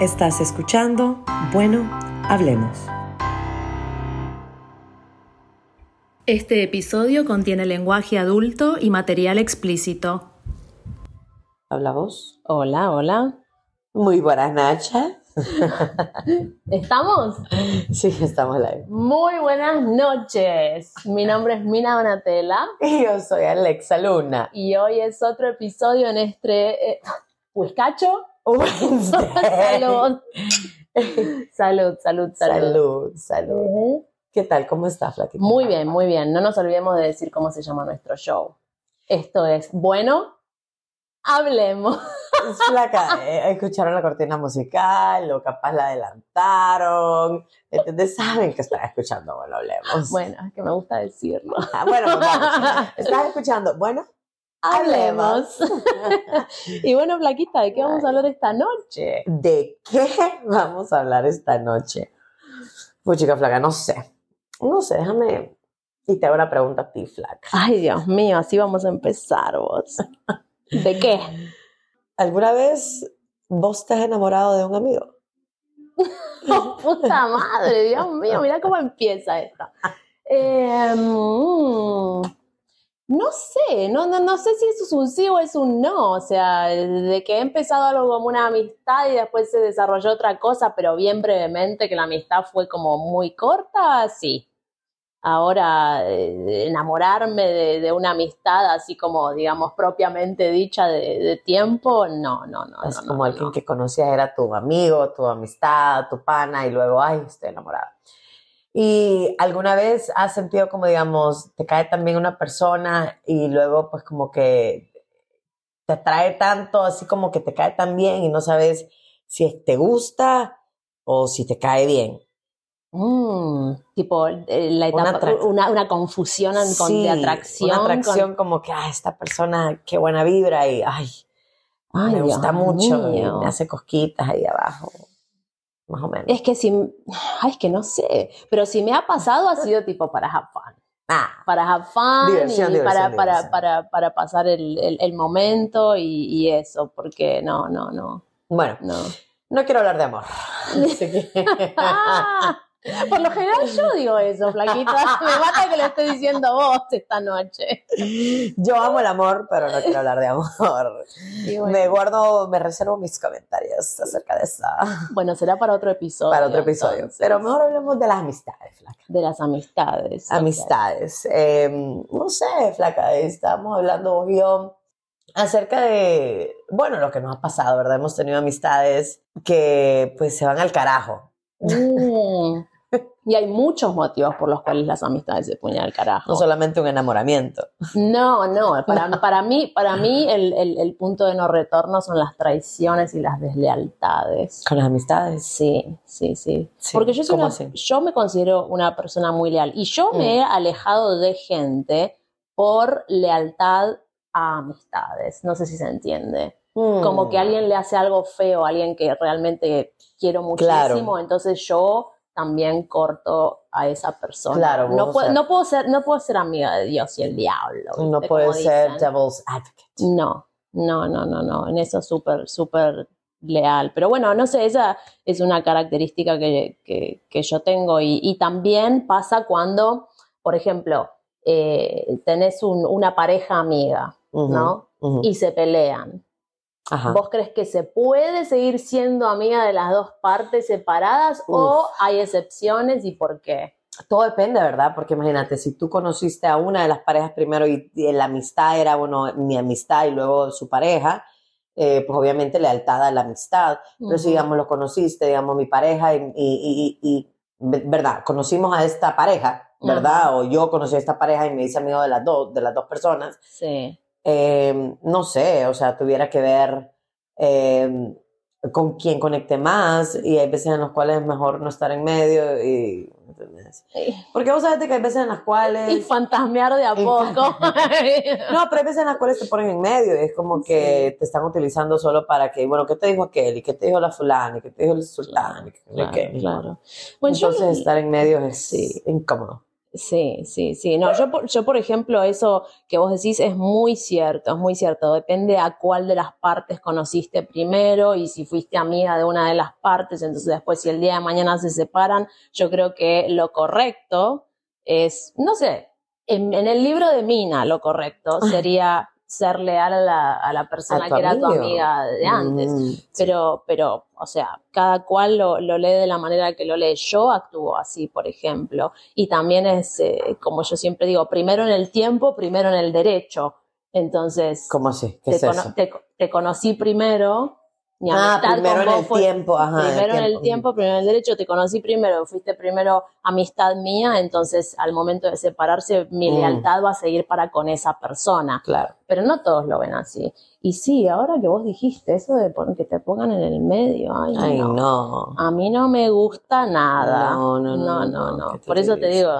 Estás escuchando Bueno, hablemos. Este episodio contiene lenguaje adulto y material explícito. ¿Habla vos? Hola, hola. Muy buenas noches. ¿Estamos? Sí, estamos live. Muy buenas noches. Mi nombre es Mina Donatella. Y yo soy Alexa Luna. Y hoy es otro episodio en este... Eh, ¿Huescacho? Salud. salud, salud, salud. Salud, salud. ¿Qué tal? ¿Cómo estás, Flaquita? Muy bien, muy bien. No nos olvidemos de decir cómo se llama nuestro show. Esto es Bueno, hablemos. Flaca, eh, escucharon la cortina musical o capaz la adelantaron. Entonces saben que están escuchando Bueno, hablemos. Bueno, es que me gusta decirlo. Ah, bueno, pues vamos. Estás escuchando Bueno, hablemos. y bueno, Flaquita, ¿de qué vamos a hablar esta noche? ¿De qué vamos a hablar esta noche? Pues chica flaca, no sé. No sé, déjame. Y te hago una pregunta a ti, flaca. Ay, Dios mío, así vamos a empezar vos. ¿De qué? ¿Alguna vez vos te has enamorado de un amigo? oh, puta madre, Dios mío, mira cómo empieza esto. Eh, no sé, no, no, no sé si eso es un sí o es un no. O sea, de que he empezado algo como una amistad y después se desarrolló otra cosa, pero bien brevemente, que la amistad fue como muy corta, sí. Ahora, eh, enamorarme de, de, una amistad así como, digamos, propiamente dicha de, de tiempo, no, no, no. Es no, como no, alguien no. que conocías era tu amigo, tu amistad, tu pana, y luego, ay, estoy enamorada. ¿Y alguna vez has sentido como, digamos, te cae también una persona y luego pues como que te atrae tanto, así como que te cae tan bien y no sabes si te gusta o si te cae bien? Mm, tipo eh, la Una etapa, una, una confusión en- con, Sí, de atracción. Una con- atracción como que, ah, esta persona, qué buena vibra y, ay, Ay, me gusta mucho y me hace cosquitas ahí abajo, más o menos. Es que si, ay, es que no sé, pero si me ha pasado ha sido tipo para have fun. Ah, Para have fun Diversión, y diversión, para, para, diversión. para, para pasar el, el, el momento y, y eso, porque no, no, no, bueno, no. no quiero hablar de amor. Por lo general yo digo eso, flaquita. Me mata que lo esté diciendo vos esta noche. Yo amo el amor, pero no quiero hablar de amor. Bueno, Me guardo, me reservo mis comentarios acerca de eso bueno, será para otro episodio. para otro episodio. entonces, Pero mejor hablemos de las amistades, flaca. De las amistades. Amistades. Eh, no sé, flaca, estábamos hablando vos y yo acerca de, bueno, lo que nos ha pasado, ¿verdad? Hemos tenido amistades que pues se van al carajo. Mm. Y hay muchos motivos por los cuales las amistades se ponen al carajo. No solamente un enamoramiento. No, no, para, para mí, para mí el, el- el punto de no retorno son las traiciones y las deslealtades. Con las amistades. Sí, sí, sí. Sí, Porque yo, soy yo me considero una persona muy leal y yo me he alejado de gente por lealtad a amistades. No sé si se entiende. Como Mm. que alguien le hace algo feo a alguien que realmente quiero muchísimo, Claro. entonces yo también corto a esa persona. Claro, no, puedo, no, puedo ser, no puedo ser amiga de Dios y el diablo. No puede ser dicen. devil's advocate. No, no, no, no, no. En eso súper, súper leal. Pero bueno, no sé, esa es una característica que, que- que yo tengo. Y, y también pasa cuando, por ejemplo, eh, tenés un- una pareja amiga, ¿no? Y se pelean. Ajá. ¿Vos crees que se puede seguir siendo amiga de las dos partes separadas o hay excepciones y por qué? Todo depende, ¿verdad? Porque imagínate, si tú conociste a una de las parejas primero y, y la amistad era, bueno, mi amistad y luego su pareja, eh, pues obviamente lealtad a la amistad. Pero si, digamos, lo conociste, digamos, mi pareja y, y- y- y- ¿verdad? Conocimos a esta pareja, ¿verdad? O yo conocí a esta pareja y me hice amigo de las dos, de las dos personas. Sí. Eh, no sé, o sea, tuviera que ver eh, con quién conecte más y hay veces en las cuales es mejor no estar en medio y porque vos sabes que hay veces en las Y cuales fantasmear de a Y poco. no, pero hay veces en las cuales te ponen en medio y es como que te están utilizando solo para que, bueno, ¿qué te dijo aquel? ¿Y qué te dijo la fulana? ¿Y qué te dijo el sultán? ¿Y qué- Claro, claro. Entonces estar en medio es Sí. incómodo. Sí, sí, sí. No, yo, por- yo, por ejemplo, eso que vos decís es muy cierto, es muy cierto. Depende a cuál de las partes conociste primero y si fuiste amiga de una de las partes, entonces después si el día de mañana se separan, yo creo que lo correcto es, no sé, en, en el libro de Mina lo correcto sería ser leal a la, a la persona que era tu amiga de antes. Mm, Pero, pero, o sea, cada cual lo, lo lee de la manera que lo lee. Yo actúo así, por ejemplo. Y también es, eh, como yo siempre digo, primero en el tiempo, primero en el derecho. Entonces, ¿Cómo así? ¿Qué te, es cono- eso? te- te conocí primero. Mi Ah, amistad primero en el fue- tiempo, ajá. primero en el tiempo, primero en el derecho, te conocí primero, fuiste primero amistad mía, entonces al momento de separarse mi Mm. lealtad va a seguir para con esa persona Claro. pero no todos lo ven así. Y sí, ahora que vos dijiste eso de que te pongan en el medio, ay, Ay, no. no. A mí no me gusta nada. No, no, no, no, no, no. qué Por eso te digo,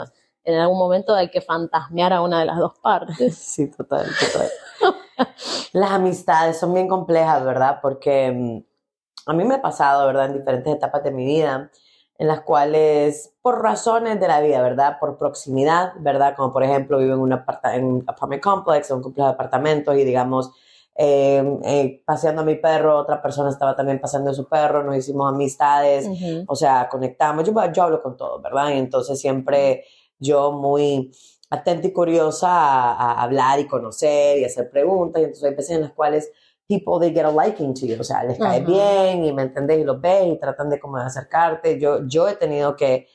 en algún momento hay que fantasmear a una de las dos partes. Sí, total, total. Las amistades son bien complejas, ¿verdad? Porque mm, a mí me ha pasado, ¿verdad? En diferentes etapas de mi vida, en las cuales, por razones de la vida, ¿verdad? Por proximidad, ¿verdad? Como por ejemplo, vivo en un, aparta- en un apartment complex, en un complejo de apartamentos y digamos, eh, eh, paseando a mi perro, otra persona estaba también paseando a su perro, nos hicimos amistades, o sea, conectamos. Yo, yo hablo con todos, ¿verdad? Y entonces siempre yo muy atenta y curiosa a, a hablar y conocer y hacer preguntas. Y entonces hay veces en las cuales people, they get a liking to you, o sea, les cae Ajá. bien y me entendés y los ves y tratan de como de acercarte. Yo, yo he tenido que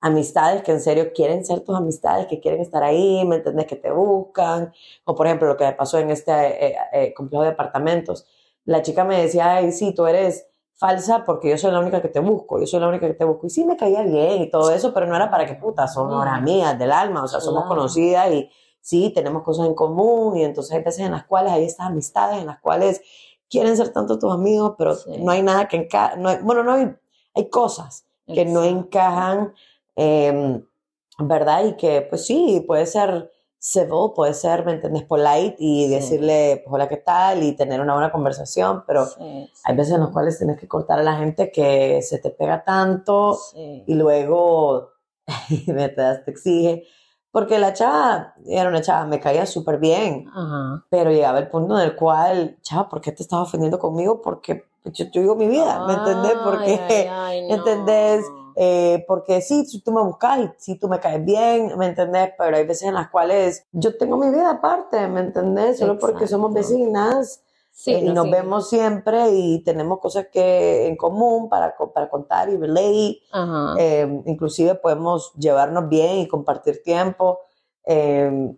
amistades que en serio quieren ser tus amistades, que quieren estar ahí, ¿me entendés? Que te buscan. O por ejemplo, lo que me pasó en este eh, eh, complejo de apartamentos. La chica me decía, ay, sí, tú eres falsa porque yo soy la única que te busco, yo soy la única que te busco. Y sí, me caía bien y todo eso, pero no era para que puta, son horas mías del alma, o sea, somos Claro. conocidas y sí, tenemos cosas en común y entonces hay veces en las cuales hay estas amistades en las cuales quieren ser tanto tus amigos, pero Sí. no hay nada que encaje, no hay- bueno, no hay, hay cosas que no encajan, eh, ¿verdad? Y que, pues sí, puede ser civil, puede ser, ¿me entiendes? Polite y Sí. decirle, pues, hola, ¿qué tal? Y tener una buena conversación, pero Sí, sí, hay veces en las cuales tienes que cortar a la gente que se te pega tanto y luego me te, exige. Porque la chava era una chava, me caía súper bien, Ajá. pero llegaba el punto en el cual, chava, ¿por qué te estás ofendiendo conmigo? Porque yo, yo vivo mi vida, ¿me entendés? Porque, Ay, ay, ay, no. ¿entendés? Eh, porque sí, tú me buscas y si tú me caes bien, ¿me entendés? Pero hay veces en las cuales yo tengo mi vida aparte, ¿me entendés? Solo porque somos Exacto. vecinas Sí, eh, y no, nos sí. vemos siempre y tenemos cosas que en común para, para contar y. Ajá. Eh, inclusive podemos llevarnos bien y compartir tiempo. Eh,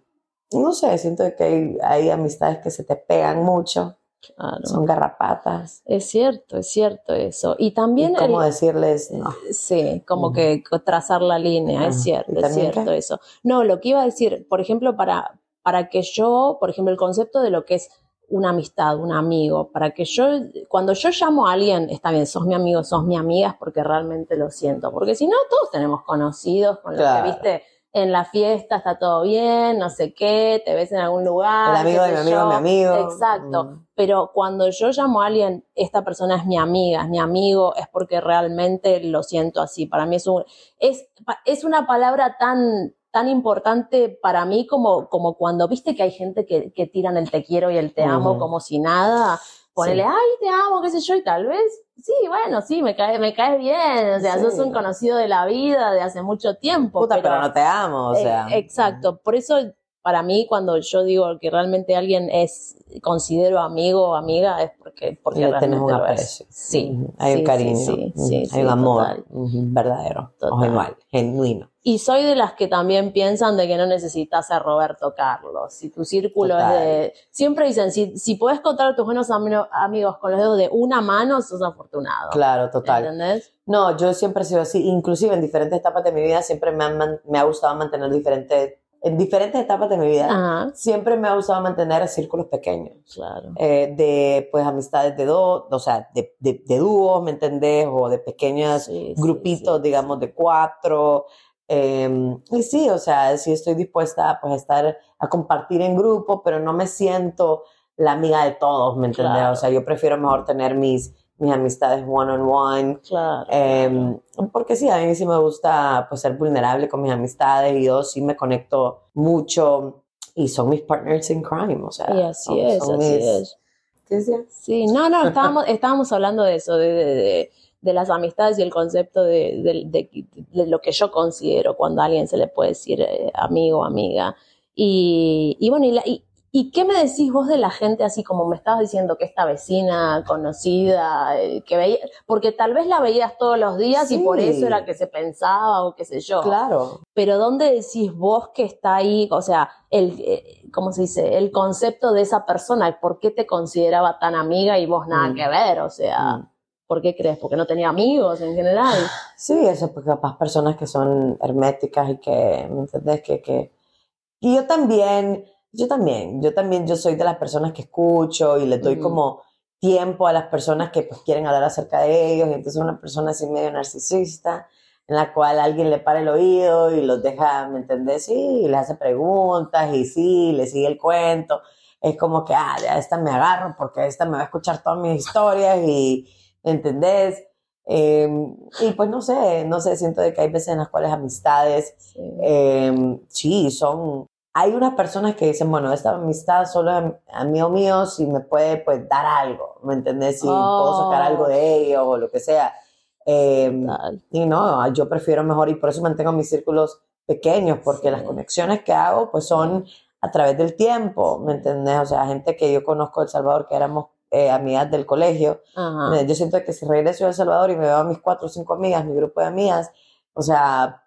no sé, siento que hay, hay amistades que se te pegan mucho, claro. son garrapatas. Es cierto, es cierto eso. Y también Y cómo el- decirles, no. Sí, como Ujú. que trazar la línea, es Ajá. cierto, ¿Y es cierto qué? eso. No, lo que iba a decir, por ejemplo, para, para que yo, por ejemplo, el concepto de lo que es una amistad, un amigo, para que yo, cuando yo llamo a alguien, está bien, sos mi amigo, sos mi amiga, es porque realmente lo siento, porque si no, todos tenemos conocidos con los Claro. que, viste, en la fiesta está todo bien, no sé qué, te ves en algún lugar. El amigo de mi amigo, yo. mi amigo. Exacto. Mm. Pero cuando yo llamo a alguien, esta persona es mi amiga, es mi amigo, es porque realmente lo siento así. Para mí es un, es, es una palabra tan, tan importante para mí como, como cuando viste que hay gente que, que tiran el te quiero y el te amo como si nada. Ponele, Sí. ay, te amo, qué sé yo, y tal vez, sí, bueno, sí, me caes me caes bien, o sea, Sí. sos un conocido de la vida de hace mucho tiempo. Puta, pero, no te amo, o Eh, sea. exacto, por eso para mí cuando yo digo que realmente alguien es considero amigo o amiga es porque porque Le tenés realmente un aprecio. Sí. Hay sí, un cariño. Hay un amor total. verdadero, o Total. genuino. Y soy de las que también piensan de que no necesitas a Roberto Carlos. Si tu círculo Total. es de... Siempre dicen, si, si podés contar a tus buenos ami- amigos con los dedos de una mano, sos afortunado. Claro, total. ¿Entendés? No, yo siempre he sido así, inclusive en diferentes etapas de mi vida siempre me, han me ha gustado mantener diferentes, en diferentes etapas de mi vida, Ajá, siempre me ha gustado mantener círculos pequeños, claro. eh, de pues amistades de dos, o sea, de, de, de dúos, ¿me entendés? O de pequeños Sí, sí, grupitos, sí, digamos, de cuatro. Eh, y sí, o sea, sí estoy dispuesta pues, a estar, a compartir en grupo, pero no me siento la amiga de todos, ¿me entendés? Claro. O sea, yo prefiero mejor tener mis, mis amistades one on one. Claro. Em, porque sí, a mí sí me gusta pues ser vulnerable con mis amistades y yo sí me conecto mucho y son mis partners in crime, o sea. Y así son- es, son así mis- es. ¿Qué decía? Sí, no, no, estábamos, estábamos hablando de eso, de, de- de- de las amistades y el concepto de, de- de- de lo que yo considero cuando a alguien se le puede decir eh, amigo amiga. Y, y bueno, y, la- y- ¿y qué me decís vos de la gente así como me estabas diciendo que esta vecina conocida, eh, que veía, porque tal vez la veías todos los días y por eso era que se pensaba o qué sé yo Claro. pero ¿dónde decís vos que está ahí, o sea, el, eh, ¿cómo se dice? El concepto de esa persona, ¿por qué te consideraba tan amiga y vos nada Mm. que ver? O sea, Mm. ¿Por qué crees? ¿Porque no tenía amigos en general? Sí, eso, porque capaz personas que son herméticas y que, ¿me entendés? Que, que... Y yo también, yo también, yo también, yo soy de las personas que escucho y les doy como tiempo a las personas que pues quieren hablar acerca de ellos, y entonces una persona así medio narcisista, en la cual alguien le para el oído y los deja, ¿me entendés? Sí, y les hace preguntas y sí, le sigue el cuento. Es como que, ah, ya esta me agarro porque esta me va a escuchar todas mis historias y, ¿me entendés? Eh, y pues no sé, no sé, siento de que hay veces en las cuales amistades, Sí. eh, sí, son, hay unas personas que dicen, bueno, esta amistad solo es amigo mío si me puede pues dar algo, ¿me entendés? Si puedo sacar Oh. algo de ellos o lo que sea. Eh, y no, yo prefiero mejor y por eso mantengo mis círculos pequeños, porque Sí. las conexiones que hago pues son a través del tiempo, ¿me entendés? O sea, gente que yo conozco de El Salvador, que éramos eh, amigas del colegio, Ajá. Yo siento que si regreso a El Salvador y me veo a mis cuatro o cinco amigas, mi grupo de amigas, o sea,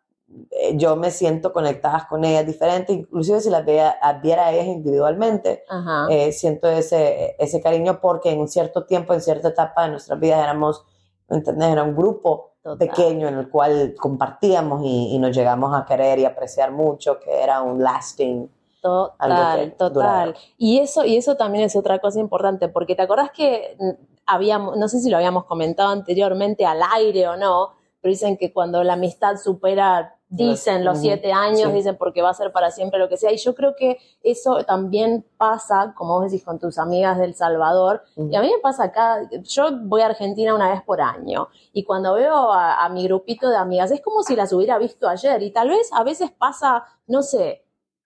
eh, yo me siento conectadas con ellas diferente, inclusive si las vea- viera a ellas individualmente, eh, siento ese, ese cariño porque en un cierto tiempo, en cierta etapa de nuestras vidas éramos, ¿me ¿entendés? Era un grupo Total. pequeño en el cual compartíamos y, y nos llegamos a querer y apreciar mucho, que era un lasting. Total, total. Y eso, y eso también es otra cosa importante, porque te acordás que mm, habíamos, no sé si lo habíamos comentado anteriormente al aire o no, pero dicen que cuando la amistad supera, dicen los siete años, sí. dicen porque va a ser para siempre lo que sea. Y yo creo que eso también pasa, como vos decís, con tus amigas del Salvador. Y a mí me pasa acá, yo voy a Argentina una vez por año y cuando veo a, a mi grupito de amigas es como si las hubiera visto ayer y tal vez a veces pasa, no sé,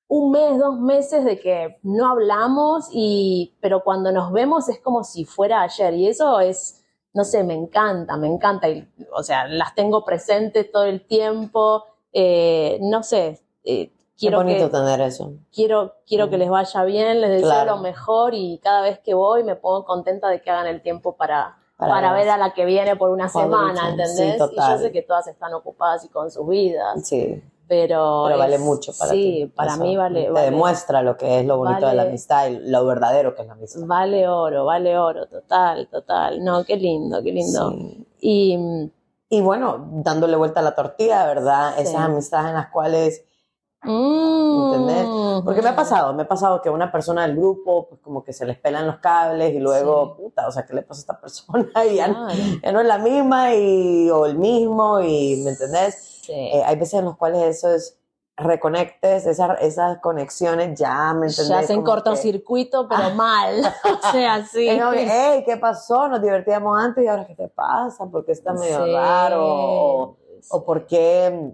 un mes, dos meses de que no hablamos y, pero cuando nos vemos es como si fuera ayer y eso es, no sé, me encanta, me encanta y, o sea, las tengo presentes todo el tiempo, eh, no sé, eh, Qué quiero bonito que tener eso. quiero, quiero que les vaya bien, les deseo Claro. lo mejor y cada vez que voy me pongo contenta de que hagan el tiempo para, Para para, ver. a la que viene por una Cuando semana, ¿entendés? sí, y yo sé que todas están ocupadas y con sus vidas, Sí. Pero... Pero vale es- mucho para sí, ti. para Eso mí vale, Te vale, demuestra lo que es lo bonito de la amistad y lo verdadero que es la amistad. vale oro, vale oro, total, total. No, qué lindo, qué lindo. Sí. Y Y bueno, dándole vuelta a la tortilla, ¿verdad? Sí. Esas amistades en las cuales, mm, ¿entendés? Porque me ha pasado, me ha pasado que una persona del grupo, pues como que se les pelan los cables y luego, Sí. puta, o sea, ¿qué le pasa a esta persona? Y ya, Claro, ya no es la misma y, o el mismo y, ¿me entendés? sí. Eh, hay veces en los cuales eso es reconectes, esas, esas conexiones ya, ¿me entendés? Ya hacen cortocircuito, pero mal. o sea, sí. Es como que, hey, ¿qué pasó? Nos divertíamos antes y ahora ¿qué te pasa? ¿Por qué está medio Sí. raro? O, o por qué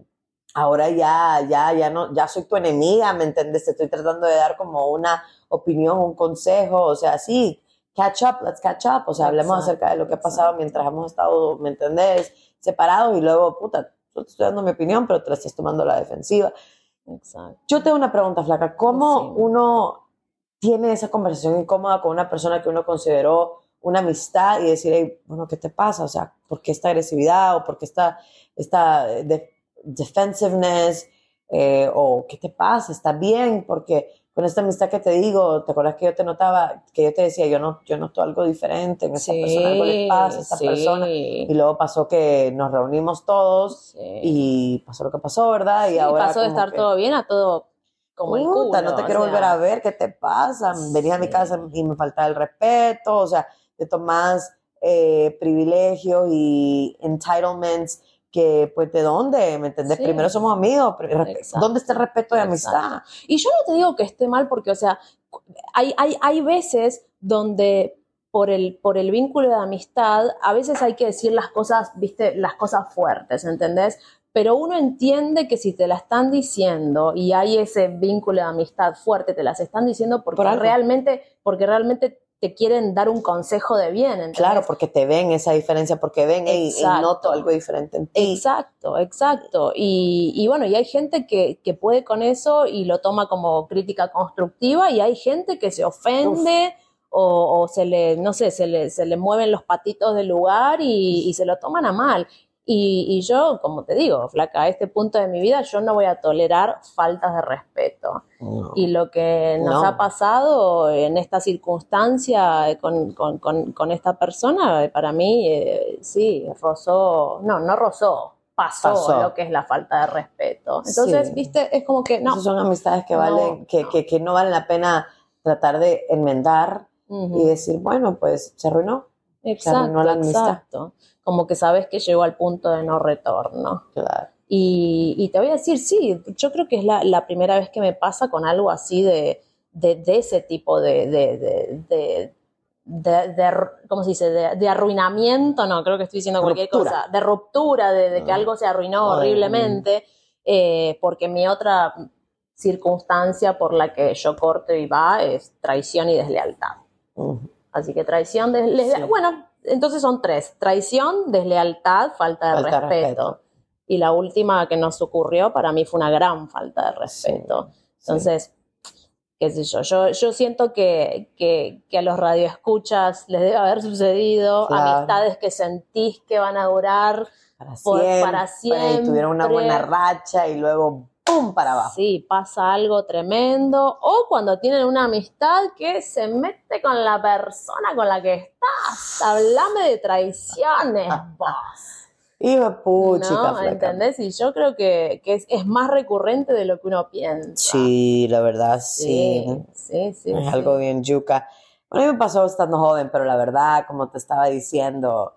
ahora ya, ya, ya no, ya soy tu enemiga, ¿me entiendes? Te estoy tratando de dar como una opinión, un consejo, o sea, sí, catch up, let's catch up, o sea, hablemos Exacto, acerca de lo que ha pasado exacto. mientras hemos estado, ¿me entendés? Separados y luego, puta, yo te estoy dando mi opinión, pero te la estás tomando la defensiva. Exacto. Yo tengo una pregunta, Flaca. ¿Cómo Sí. uno tiene esa conversación incómoda con una persona que uno consideró una amistad y decir, "Hey, bueno, ¿qué te pasa? O sea, ¿por qué esta agresividad? ¿O por qué esta, esta de- defensiveness? Eh, ¿O qué te pasa? ¿Estás bien? Porque con esta amistad que te digo, ¿te acuerdas que yo te notaba, que yo te decía, yo no, yo noto algo diferente en esta persona, algo le pasa a esta sí. persona? Y luego pasó que nos reunimos todos Sí. y pasó lo que pasó, ¿verdad? Y Sí, ahora pasó de estar que- todo bien a todo como el culo. No te quiero sea, volver a ver, ¿qué te pasa? Venía a mi Sí. casa y me faltaba el respeto, o sea, te tomas eh, privilegios y entitlements que, pues, ¿de dónde? ¿Me entendés? Sí. Primero somos amigos, Exacto. ¿dónde está el respeto de Exacto. amistad? Y yo no te digo que esté mal porque, o sea, hay, hay, hay veces donde por el, por el vínculo de amistad, a veces hay que decir las cosas, viste, las cosas fuertes, ¿entendés? Pero uno entiende que si te la están diciendo y hay ese vínculo de amistad fuerte, te las están diciendo porque Por realmente, porque realmente te quieren dar un consejo de bien, ¿entendés? Claro, porque te ven esa diferencia, porque ven y, noto algo diferente en ti. Exacto, exacto. Y, y bueno, y hay gente que, que puede con eso y lo toma como crítica constructiva y hay gente que se ofende o, o se le, no sé, se le, se le mueven los patitos del lugar y, y se lo toman a mal. Y, y yo, como te digo, flaca, a este punto de mi vida yo no voy a tolerar faltas de respeto. No. Y lo que nos No. ha pasado en esta circunstancia con, con- con- con esta persona, eh, para mí, eh, sí, rozó, no, no rozó, pasó, Pasó. lo que es la falta de respeto. Entonces, Sí. viste, es como que no. Esas son amistades que No, valen, que, no. que, que no valen la pena tratar de enmendar y decir, bueno, pues se arruinó. Exacto, la exacto. Como que sabes que llegó al punto de no retorno. Claro. Y, y te voy a decir, sí, yo creo que es la, la primera vez que me pasa con algo así de, de, de ese tipo de, de, de, de, ¿cómo se dice? De, de arruinamiento, no, creo que estoy diciendo cualquier Ruptura. cosa, de ruptura, de, de que Mm. algo se arruinó horriblemente, eh, porque mi otra circunstancia por la que yo corto y va es traición y deslealtad. Así que traición, deslealtad. Sí. Bueno, entonces son tres: traición, deslealtad, falta de Falta respeto. respeto. Y la última que nos ocurrió para mí fue una gran falta de respeto. Entonces, qué sé yo, yo, yo siento que, que, que a los radioescuchas les debe haber sucedido Claro. amistades que sentís que van a durar. Para Por- siempre. para Y tuvieron una siempre. buena racha y luego ¡pum! para abajo. Sí, pasa algo tremendo. O cuando tienen una amistad que se mete con la persona con la que estás. Hablame de traiciones, vos. Hijo de puchica, ¿No? flaca. ¿Entendés? Y yo creo que, que es, es más recurrente de lo que uno piensa. Sí, la verdad, sí. sí, sí. sí, es sí. algo bien yuca. Bueno, a mí me pasó estando joven, pero la verdad, como te estaba diciendo,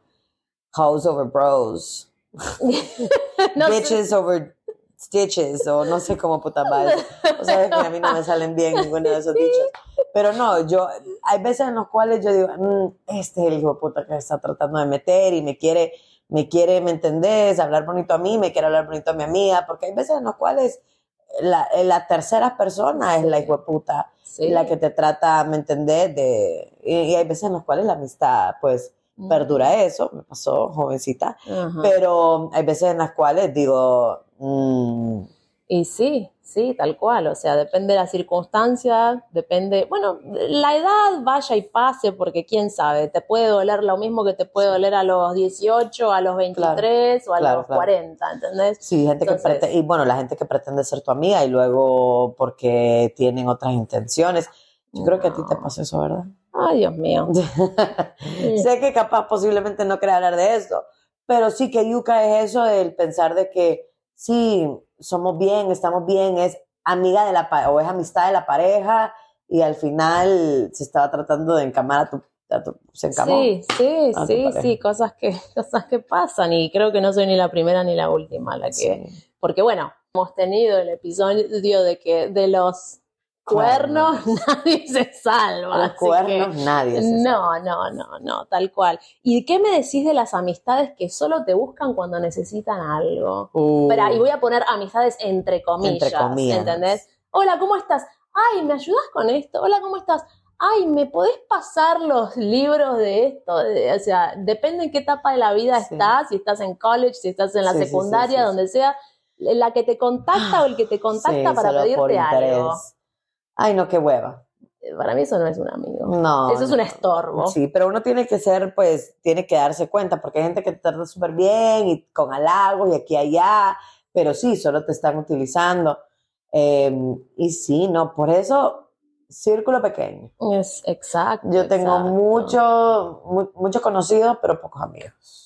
hoes over bros, No bitches over stitches, o no sé cómo puta madre. O sea, que a mí no me salen bien ninguno de esos dichos. Pero no, yo, hay veces en los cuales yo digo, "Mm, este es el hijo puta que está tratando de meter y me quiere, me quiere, ¿me entendés? Hablar bonito a mí, me quiere hablar bonito a mi amiga, porque hay veces en los cuales la, la tercera persona es la hijo puta Sí. la que te trata, ¿me entendés? De, y, y hay veces en los cuales la amistad, pues, perdura eso, me pasó jovencita, pero hay veces en las cuales digo, mm, Y sí, sí, tal cual. O sea, depende de la circunstancia, depende. Bueno, la edad vaya y pase, porque quién sabe, te puede doler lo mismo que te puede doler a los 18, a los 23 o a claro, los claro. 40, ¿entendés? sí, gente Entonces- que pretende, y bueno, la gente que pretende ser tu amiga y luego porque tienen otras intenciones. Yo creo que a ti te No. pasó eso, ¿verdad? Ay, Dios mío. sé que capaz posiblemente no quería hablar de esto, pero sí que yuca es eso del pensar de que sí, somos bien, estamos bien, es amiga de la o es amistad de la pareja y al final se estaba tratando de encamar a tu, a tu- se encamó. Sí, sí, sí, sí, cosas que, cosas que pasan y creo que no soy ni la primera ni la última la que, Sí. porque bueno, hemos tenido el episodio de que de los cuernos nadie se salva. Los cuernos que- nadie. se No, no, no, no, tal cual. ¿Y qué me decís de las amistades que solo te buscan cuando necesitan algo? Uh, Espera, y voy a poner amistades entre comillas, Entre comillas. ¿entendés? Hola, ¿cómo estás? Ay, ¿me ayudas con esto? Hola, ¿cómo estás? Ay, ¿me podés pasar los libros de esto? O sea, depende en qué etapa de la vida Sí. estás, si estás en college, si estás en la Sí, secundaria, sí, donde sea, la que te contacta o el que te contacta para pedirte algo. Ay, no, qué hueva. Para mí eso no es un amigo. No. eso es un estorbo. Sí, pero uno tiene que ser, pues, tiene que darse cuenta, porque hay gente que te trata súper bien y con halagos y aquí y allá, pero sí, solo te están utilizando. Eh, y sí, no, por eso, círculo pequeño. Es exacto. Yo tengo exacto. mucho, mu- muchos conocidos, pero pocos amigos.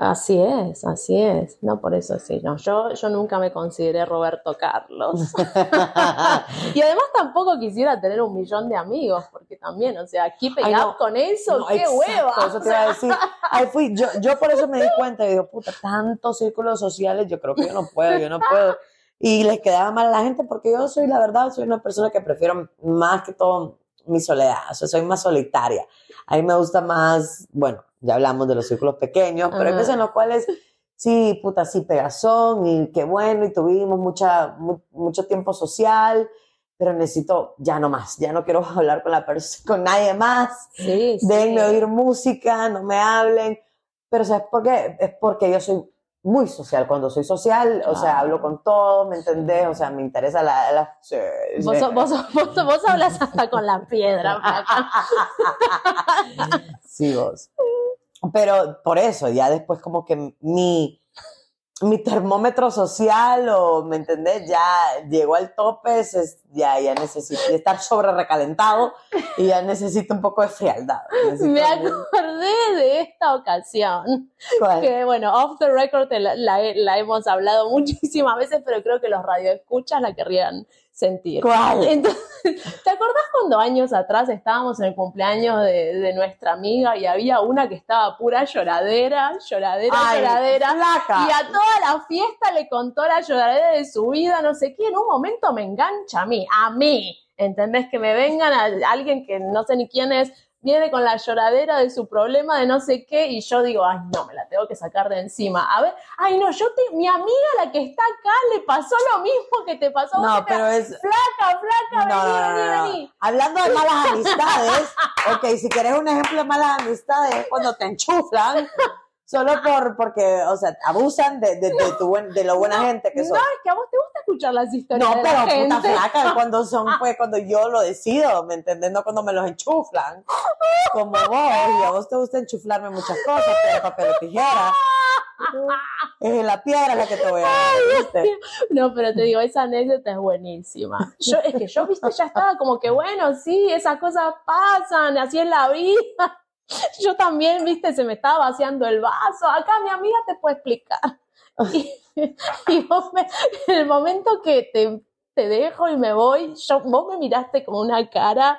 Así es, así es. No, por eso sí. No, yo, yo nunca me consideré Roberto Carlos. y además tampoco quisiera tener un millón de amigos, porque también, o sea, Ay, no. up con eso, No, qué exacto, hueva. Eso te iba a decir. Ahí fui, yo, yo por eso me di cuenta y digo, puta, tantos círculos sociales, yo creo que yo no puedo, yo no puedo. Y les quedaba mal a la gente porque yo soy, la verdad, soy una persona que prefiero más que todo mi soledad, o sea, soy más solitaria. A mí me gusta más, bueno, ya hablamos de los círculos pequeños, pero hay veces en los cuales sí, puta, sí, pegazón y qué bueno, y tuvimos mucha, mu- mucho tiempo social, pero necesito ya no más, ya no quiero hablar con la persona, con nadie más, Sí, sí. déjenme oír música, no me hablen, pero ¿sabes por qué? Es porque yo soy muy social, cuando soy social, o sea, hablo con todo, ¿me entendés? O sea, me interesa la... la sí, Vos, sí. vos, vos, vos hablas hasta con la piedra. Sí, vos. Pero por eso, ya después como que mi, mi termómetro social, o, ¿me entendés? Ya llegó al tope, es- ya, ya necesito estar sobre recalentado y ya necesito un poco de frialdad. Necesito Me acordé de esta ocasión. ¿Cuál? Que bueno, off the record la, la- la hemos hablado muchísimas veces, pero creo que los radioescuchas la querrían sentir. ¿Cuál? Entonces, ¿te acordás cuando años atrás estábamos en el cumpleaños de, de nuestra amiga y había una que estaba pura lloradera, lloradera, Ay, lloradera? Y a toda la fiesta le contó la lloradera de su vida, no sé qué, en un momento me engancha a mí, a mí, ¿entendés? Que me vengan a alguien que no sé ni quién es, viene con la lloradera de su problema de no sé qué, y yo digo, ay, no, me la tengo que sacar de encima. A ver, ay, no, yo te, mi amiga, la que está acá, le pasó lo mismo que te pasó. No, te- pero es... Flaca, flaca, No, vení, no, no, vení, vení. Hablando de malas amistades, ok, si querés un ejemplo de malas amistades es cuando te enchuflan solo por, porque, o sea, abusan de, de, de tu buen- de lo buena gente que No, son. es que a vos te gusta escuchar las historias No, de pero la puta flaca, cuando son, pues, cuando yo lo decido, ¿me entendés? No cuando me los enchuflan, como vos, y a vos te gusta enchuflarme muchas cosas, pero papel o tijera. Es la piedra la que te voy a dar, ¿viste? No, pero te digo, esa anécdota es buenísima. Yo, es que yo, viste, ya estaba como que, bueno, sí, esas cosas pasan, así es la vida. Yo también, viste, se me estaba vaciando el vaso. Acá mi amiga te puede explicar. Y, y vos me- en el momento que te, te dejo y me voy, yo, vos me miraste como una cara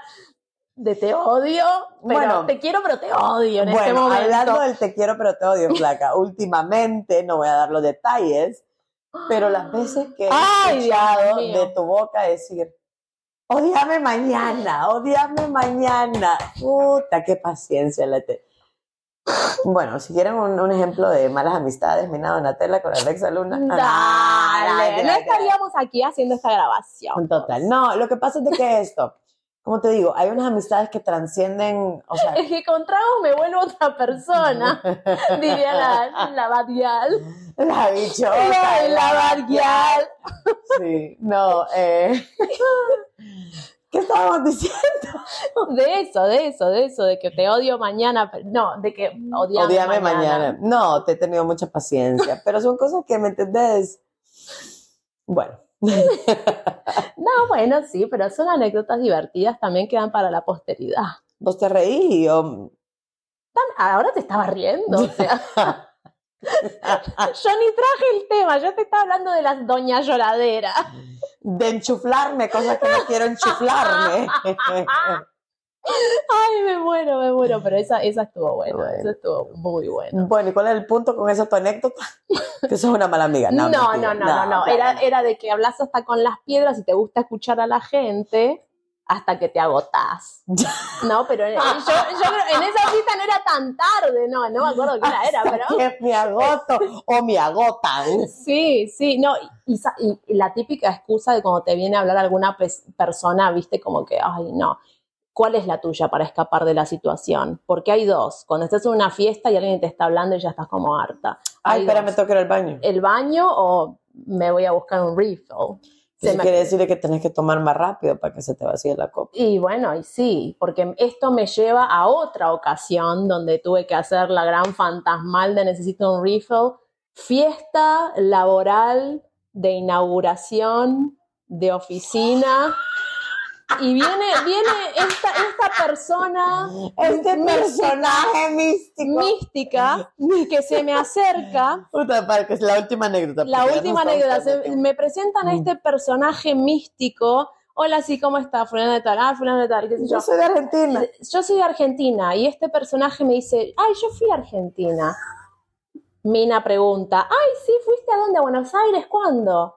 de te odio, pero Bueno. te quiero, pero te odio en este Bueno, momento. hablando del te quiero pero te odio, flaca, últimamente, no voy a dar los detalles, pero las veces que he Ay, escuchado de tu boca decir, odiame mañana, odiame mañana, puta, qué paciencia la te... Bueno, si quieren un, un ejemplo de malas amistades, Mina Donatella con Alexa Luna. Ah, Dale, no estaríamos aquí haciendo esta grabación. Total, no, lo que pasa es de que esto, como te digo, hay unas amistades que transcienden, o sea, Es que con tragos me vuelvo otra persona, diría la, la Badial. la bichota. La, la Badial. Sí, no, eh. ¿Qué estábamos diciendo? De eso, de eso, de eso, de que te odio mañana. No, de que odiame, Odiame mañana. mañana. No, te he tenido mucha paciencia, pero son cosas que me entendés. Bueno, No, bueno, sí, pero son anécdotas divertidas también que dan para la posteridad. vos te reí. Tan- Ahora te estaba riendo, o sea. Yo ni traje el tema, yo te estaba hablando de las doñas lloraderas. De enchuflarme, cosas que no quiero enchuflarme. Ay, me muero, me muero, pero esa, esa estuvo buena, Bueno. esa estuvo muy buena. Bueno, ¿y cuál es el punto con esa tu anécdota? Que sos una mala amiga. No, no, no, no, no, claro, Era, no. era de que hablas hasta con las piedras y te gusta escuchar a la gente hasta que te agotás. No, pero en, yo, yo creo- en esa cita no era tan tarde, no, no me acuerdo qué hora era, pero Que me agoto o me agotan. sí, sí, no, y, sa- y- y la típica excusa de cuando te viene a hablar alguna persona, viste, como que, ay, no, ¿cuál es la tuya para escapar de la situación? Porque hay dos, cuando estás en una fiesta y alguien te está hablando y ya estás como harta. Ay, Hay espérame, dos. tengo que ir al baño. El baño o me voy a buscar un refill. Se Eso me- quiere decir que tenés que tomar más rápido para que se te vacíe la copa. Y bueno, y sí, porque esto me lleva a otra ocasión donde tuve que hacer la gran fantasmal de necesito un refill. Fiesta laboral de inauguración de oficina. Y viene, viene esta, esta persona Este mística- personaje místico. mística que se me acerca es la última anécdota. la última anécdota, se- me presentan a este personaje místico. Hola, sí, ¿cómo está? Fulano de tal, ah, fulano de tal, yo. Yo soy de Argentina. Yo soy de Argentina y este personaje me dice, ay, yo fui a Argentina. Mina pregunta, ay, sí, ¿fuiste a dónde? ¿A Buenos Aires? ¿Cuándo?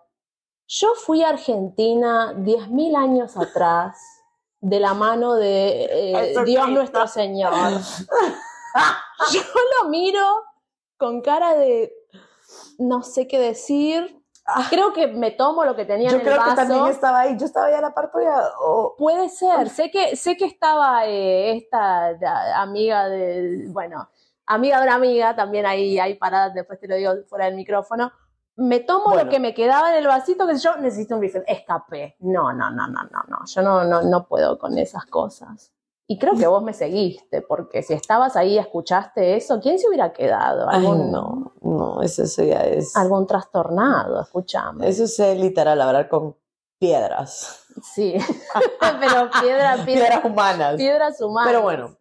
Yo fui a Argentina 10.000 años atrás, de la mano de eh. Dios nuestro Señor. Yo lo miro con cara de no sé qué decir. Creo que me tomo lo que tenía Yo en el creo vaso. que también estaba ahí. Yo estaba ahí a la par tuya. o- Puede ser. Sé que, sé que estaba eh, esta la amiga de, bueno, amiga de una amiga, también ahí hay paradas, después te lo digo fuera del micrófono. Me tomo Bueno. lo que me quedaba en el vasito, que yo necesito un refill. Escapé. No, no, no, no, no, no. Yo no, no, no puedo con esas cosas. Y creo que vos me seguiste, porque si estabas ahí y escuchaste eso, ¿quién se hubiera quedado? Ay, ¿Algún, no, no, eso, eso ya es. algún trastornado? Escuchame. Eso es eh, literal, hablar con piedras. Sí. Pero piedra, piedra, Piedras humanas. piedras humanas. Pero bueno,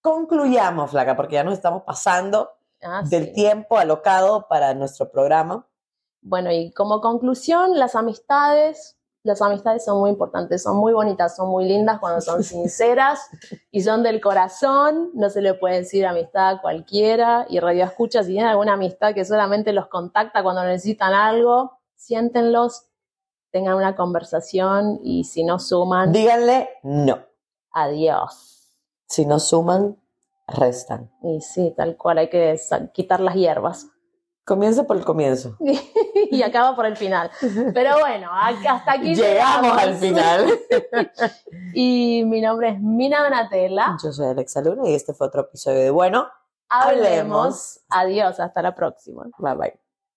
concluyamos, Flaca, porque ya nos estamos pasando Ah, del sí. tiempo alocado para nuestro programa. Bueno, y como conclusión, las amistades, las amistades son muy importantes, son muy bonitas, son muy lindas cuando son sinceras y son del corazón. No se le puede decir amistad a cualquiera. Y Radio Escucha, si tienen alguna amistad que solamente los contacta cuando necesitan algo, siéntenlos, tengan una conversación y si no suman, Díganle no. adiós. Si no suman, restan. Y sí, tal cual, hay que quitar las hierbas. Comienza por el comienzo. y acaba por el final. Pero bueno, hasta aquí Llegamos al final. Y mi nombre es Mina Donatella. Yo soy Alexa Luna y este fue otro episodio de Bueno. Hablemos. Hablemos. Adiós, hasta la próxima. Bye bye.